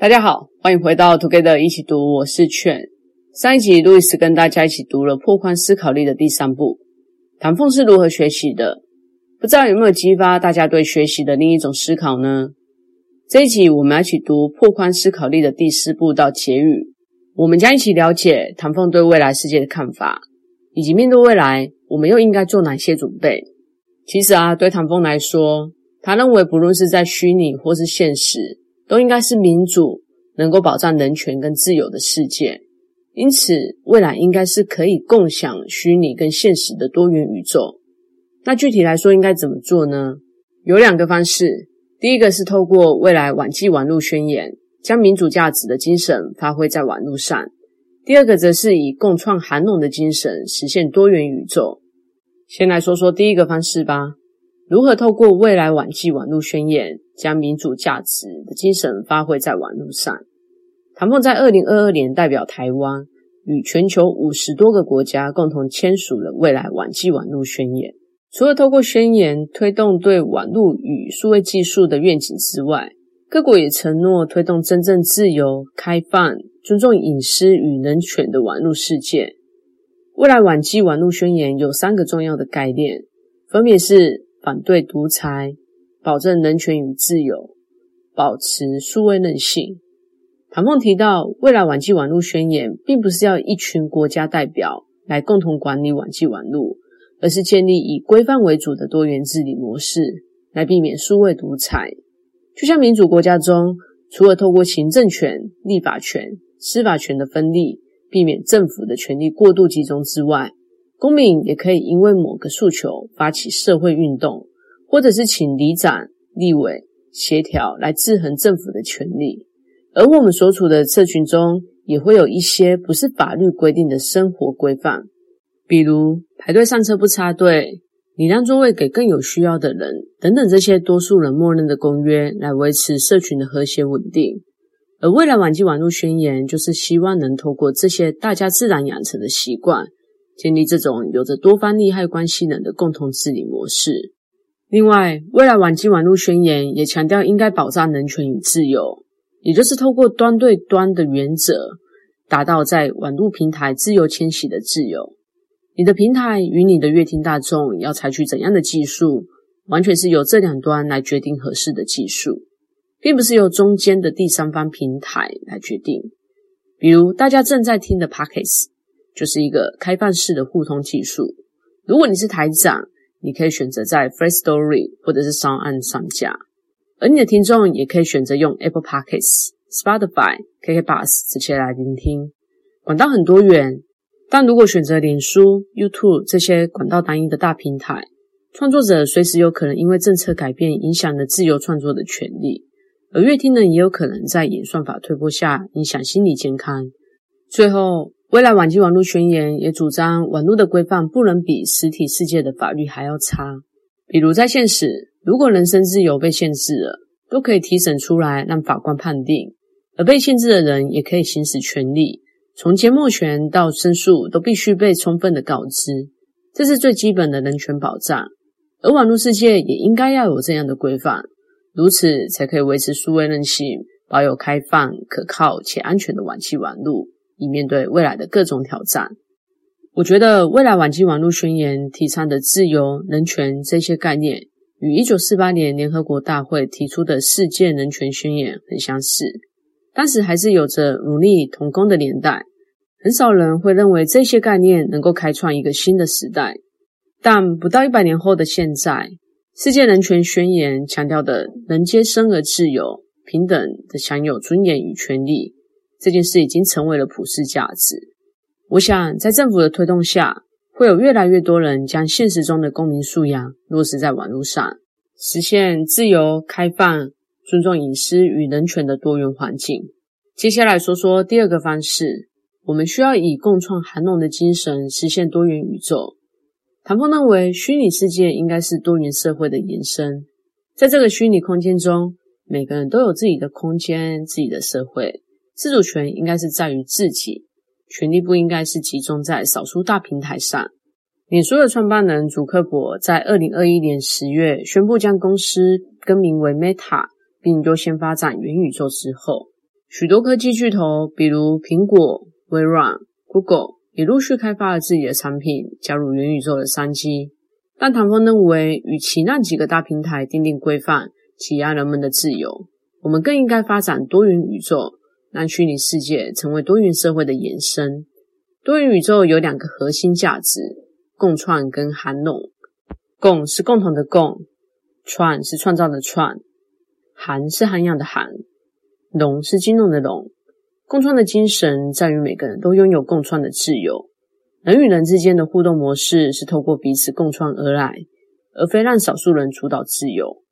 大家好，欢迎回到 Together 一起读，我是劝。上一集路易斯跟大家一起读了《破宽思考力》的第三部，唐凤是如何学习的？不知道有没有激发大家对学习的另一种思考呢？这一集我们要一起读《破宽思考力》的第四部到结语，我们将一起了解唐凤对未来世界的看法，以及面对未来，我们又应该做哪些准备？其实啊，对唐凤来说，他认为不论是在虚拟或是现实。都应该是民主、能够保障人权跟自由的世界，因此未来应该是可以共享虚拟跟现实的多元宇宙。那具体来说应该怎么做呢？有两个方式，第一个是透过未来网际网路宣言，将民主价值的精神发挥在网路上；第二个则是以共创韩农的精神实现多元宇宙。先来说说第一个方式吧。如何透过未来网际网路宣言，将民主价值的精神发挥在网路上？唐凤在二零二二年代表台湾，与全球五十多个国家共同签署了未来网际网路宣言。除了透过宣言推动对网路与数位技术的愿景之外，各国也承诺推动真正自由、开放、尊重隐私与人权的网路世界。未来网际网路宣言有三个重要的概念，分别是。反对独裁，保证人权与自由，保持数位韧性。唐凤提到，未来网际网路宣言并不是要一群国家代表来共同管理网际网路，而是建立以规范为主的多元治理模式，来避免数位独裁。就像民主国家中，除了透过行政权、立法权、司法权的分立，避免政府的权力过度集中之外，公民也可以因为某个诉求发起社会运动，或者是请里长、立委协调来制衡政府的权力。而我们所处的社群中，也会有一些不是法律规定的生活规范，比如排队上车不插队、礼让座位给更有需要的人等等，这些多数人默认的公约，来维持社群的和谐稳定。而未来网际网路宣言，就是希望能透过这些大家自然养成的习惯。建立这种有着多方利害关系人的共同治理模式。另外，未来网际网路宣言也强调应该保障人权与自由，也就是透过端对端的原则，达到在网路平台自由迁徙的自由。你的平台与你的阅听大众要采取怎样的技术，完全是由这两端来决定合适的技术，并不是由中间的第三方平台来决定。比如大家正在听的 Podcast。就是一个开放式的互通技术。如果你是台长，你可以选择在 Free Story 或者是 SoundOn 上架，而你的听众也可以选择用 Apple Podcasts、Spotify、KKBOX 这些来聆听。管道很多元，但如果选择脸书、YouTube 这些管道单一的大平台，创作者随时有可能因为政策改变影响了自由创作的权利，而乐听人也有可能在演算法推波下影响心理健康。最后。未来网际网路宣言也主张，网路的规范不能比实体世界的法律还要差。比如在现实，如果人身自由被限制了，都可以提审出来让法官判定，而被限制的人也可以行使权利，从缄默权到申诉都必须被充分的告知，这是最基本的人权保障。而网路世界也应该要有这样的规范，如此才可以维持数位韧性，保有开放、可靠且安全的网际网路。以面对未来的各种挑战，我觉得未来晚期网路宣言提倡的自由、人权这些概念，与一九四八年联合国大会提出的世界人权宣言很相似。当时还是有着努力同工的年代，很少人会认为这些概念能够开创一个新的时代。但不到一百年后的现在，世界人权宣言强调的人皆生而自由、平等的享有尊严与权利。这件事已经成为了普世价值。我想，在政府的推动下，会有越来越多人将现实中的公民素养落实在网络上，实现自由、开放、尊重隐私与人权的多元环境。接下来说说第二个方式，我们需要以共创韩农的精神实现多元宇宙。唐凤认为，虚拟世界应该是多元社会的延伸，在这个虚拟空间中，每个人都有自己的空间、自己的社会。自主权应该是在于自己，权力不应该是集中在少数大平台上。脸书的创办人祖克伯在二零二一年十月宣布将公司更名为 Meta，并优先发展元宇宙之后，许多科技巨头，比如苹果、微软、Google，也陆续开发了自己的产品，加入元宇宙的商机。但唐凤认为，与其让几个大平台订定规范，挤压人们的自由，我们更应该发展多元宇宙，让虚拟世界成为多元社会的延伸。多元宇宙有两个核心价值：共创跟涵农。共是共同的共，创是创造的创，涵是涵养的涵。农是金融的农，共创的精神在于每个人都拥有共创的自由。人与人之间的互动模式是透过彼此共创而来，而非让少数人主导自由。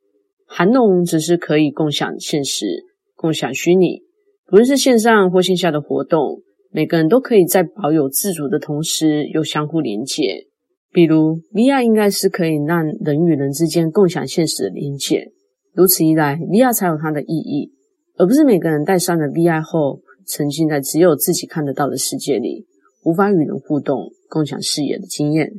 涵农只是可以共享现实、共享虚拟，不论是线上或线下的活动，每个人都可以在保有自主的同时又相互连接。比如，VR 应该是可以让人与人之间共享现实的连接，如此一来，VR 才有它的意义。而不是每个人戴上了 VR 后，沉浸在只有自己看得到的世界里，无法与人互动、共享视野的经验。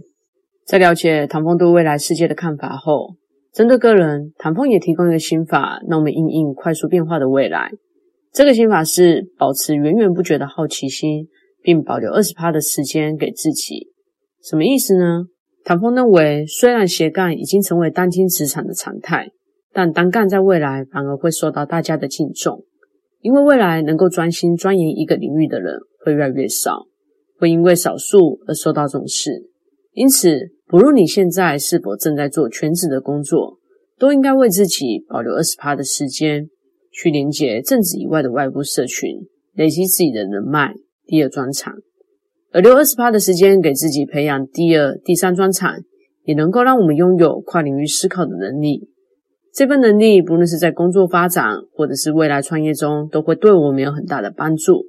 在了解唐风对未来世界的看法后，针对个人，唐风也提供一个心法，让我们应应快速变化的未来。这个心法是保持源源不绝的好奇心，并保留二十趴的时间给自己。什么意思呢？唐凤认为，虽然斜杠已经成为当今职场的常态。但单干在未来反而会受到大家的敬重，因为未来能够专心钻研一个领域的人会越来越少，会因为少数而受到重视。因此，不论你现在是否正在做全职的工作，都应该为自己保留二十趴的时间，去连接正职以外的外部社群，累积自己的人脉、第二专长。而留二十趴的时间给自己培养第二、第三专长，也能够让我们拥有跨领域思考的能力。这份能力，不论是在工作发展，或者是未来创业中，都会对我们有很大的帮助。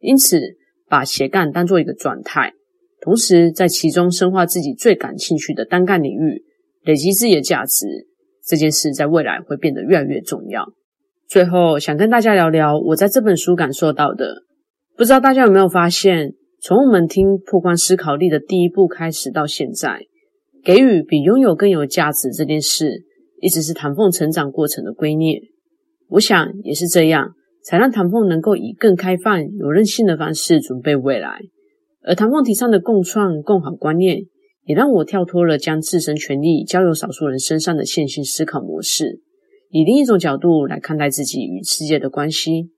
因此，把斜杠当做一个状态，同时在其中深化自己最感兴趣的单干领域，累积自己的价值，这件事在未来会变得越来越重要。最后，想跟大家聊聊我在这本书感受到的。不知道大家有没有发现，从我们听破关思考力的第一步开始到现在，给予比拥有更有价值这件事。一直是唐凤成长过程的圭臬，我想也是这样，才让唐凤能够以更开放、有韧性的方式准备未来。而唐凤提倡的共创共好观念，也让我跳脱了将自身权利交由少数人身上的线性思考模式，以另一种角度来看待自己与世界的关系。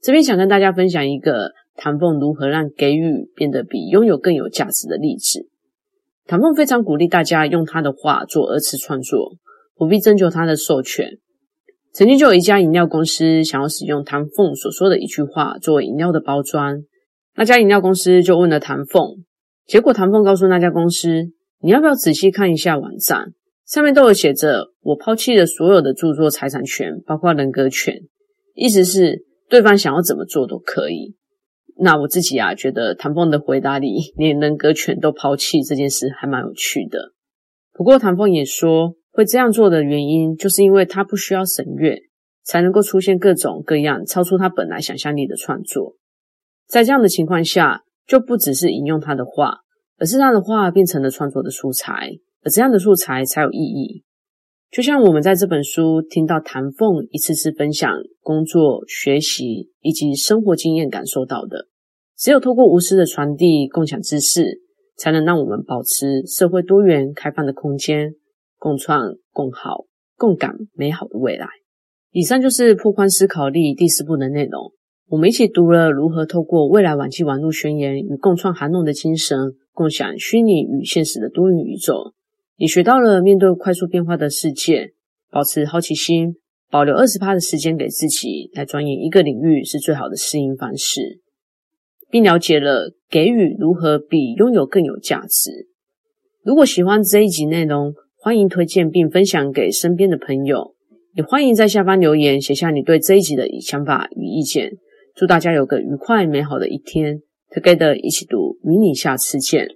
这边想跟大家分享一个唐凤如何让给予变得比拥有更有价值的例子。唐凤非常鼓励大家用他的话做二次创作。不必征求他的授权。曾经就有一家饮料公司想要使用唐凤所说的一句话作为饮料的包装，那家饮料公司就问了唐凤，结果唐凤告诉那家公司：“你要不要仔细看一下网站？上面都有写着，我抛弃了所有的著作财产权，包括人格权。意思是对方想要怎么做都可以。”那我自己啊，觉得唐凤的回答里连人格权都抛弃这件事还蛮有趣的。不过唐凤也说。会这样做的原因，就是因为他不需要审阅，才能够出现各种各样超出他本来想象力的创作。在这样的情况下，就不只是引用他的话，而是他的话变成了创作的素材，而这样的素材才有意义。就像我们在这本书听到谭凤一次次分享工作、学习以及生活经验感受到的，只有透过无私的传递、共享知识，才能让我们保持社会多元、开放的空间。共创、共好、共感美好的未来。以上就是破宽思考力第四部的内容。我们一起读了如何透过未来网际网络宣言与共创涵农的精神，共享虚拟与现实的多元宇宙，你学到了面对快速变化的世界，保持好奇心，保留二十趴的时间给自己来钻研一个领域是最好的适应方式，并了解了给予如何比拥有更有价值。如果喜欢这一集内容，欢迎推荐并分享给身边的朋友，也欢迎在下方留言写下你对这一集的想法与意见。祝大家有个愉快美好的一天，Together 一起读，与你下次见。